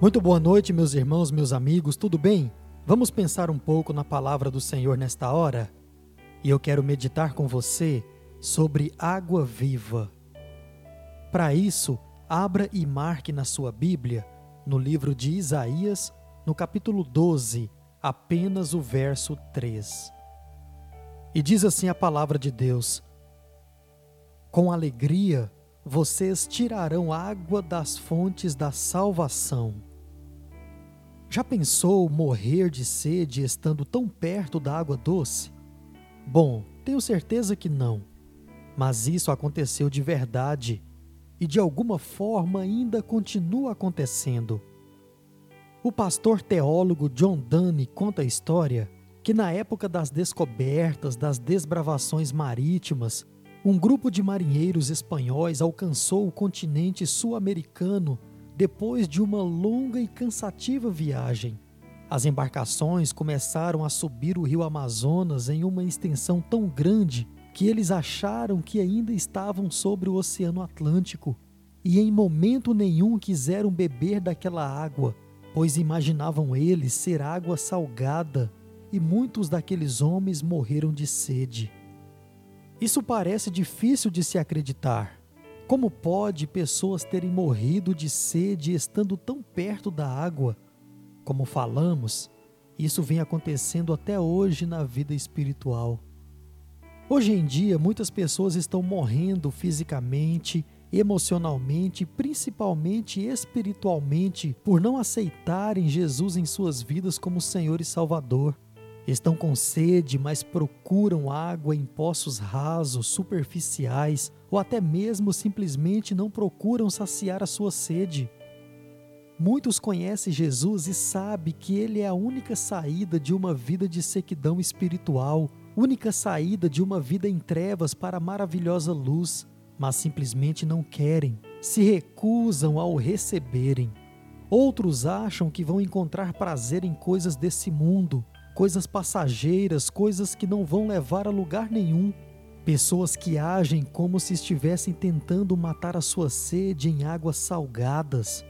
Muito boa noite, meus irmãos, meus amigos, tudo bem? Vamos pensar um pouco na palavra do Senhor nesta hora? E eu quero meditar com você sobre água viva. Para isso, abra e marque na sua Bíblia, no livro de Isaías, no capítulo 12, apenas o verso 3. E diz assim a palavra de Deus: Com alegria vocês tirarão água das fontes da salvação. Já pensou morrer de sede estando tão perto da água doce? Bom, tenho certeza que não. Mas isso aconteceu de verdade e de alguma forma ainda continua acontecendo. O pastor teólogo John Donne conta a história que na época das descobertas, das desbravações marítimas, um grupo de marinheiros espanhóis alcançou o continente sul-americano depois de uma longa e cansativa viagem. As embarcações começaram a subir o rio Amazonas em uma extensão tão grande que eles acharam que ainda estavam sobre o Oceano Atlântico e em momento nenhum quiseram beber daquela água pois imaginavam eles ser água salgada, e muitos daqueles homens morreram de sede. Isso parece difícil de se acreditar. Como pode pessoas terem morrido de sede estando tão perto da água? Como falamos, isso vem acontecendo até hoje na vida espiritual. Hoje em dia, muitas pessoas estão morrendo fisicamente emocionalmente, principalmente espiritualmente, por não aceitarem Jesus em suas vidas como Senhor e Salvador. Estão com sede, mas procuram água em poços rasos, superficiais, ou até mesmo simplesmente não procuram saciar a sua sede. Muitos conhecem Jesus e sabem que ele é a única saída de uma vida de sequidão espiritual, única saída de uma vida em trevas para a maravilhosa luz mas simplesmente não querem, se recusam ao receberem. Outros acham que vão encontrar prazer em coisas desse mundo, coisas passageiras, coisas que não vão levar a lugar nenhum. Pessoas que agem como se estivessem tentando matar a sua sede em águas salgadas.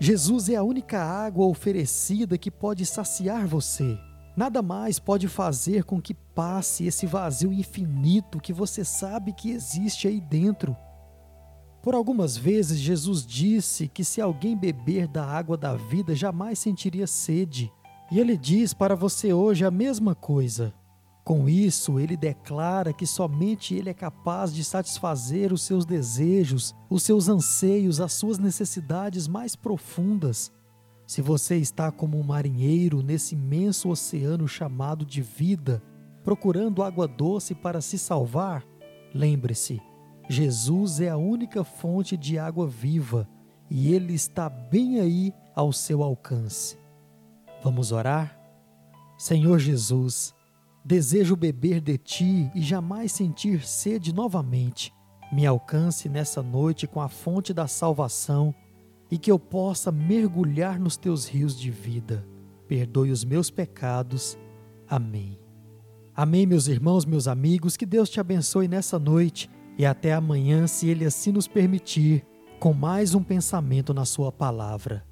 Jesus é a única água oferecida que pode saciar você. Nada mais pode fazer com que passe esse vazio infinito que você sabe que existe aí dentro. Por algumas vezes, Jesus disse que se alguém beber da água da vida jamais sentiria sede. E ele diz para você hoje a mesma coisa. Com isso, ele declara que somente ele é capaz de satisfazer os seus desejos, os seus anseios, as suas necessidades mais profundas. Se você está como um marinheiro nesse imenso oceano chamado de vida, procurando água doce para se salvar, lembre-se: Jesus é a única fonte de água viva e ele está bem aí ao seu alcance. Vamos orar? Senhor Jesus, desejo beber de ti e jamais sentir sede novamente. Me alcance nessa noite com a fonte da salvação e que eu possa mergulhar nos teus rios de vida. Perdoe os meus pecados. Amém. Amém, meus irmãos, meus amigos, que Deus te abençoe nessa noite e até amanhã, se Ele assim nos permitir, com mais um pensamento na Sua palavra.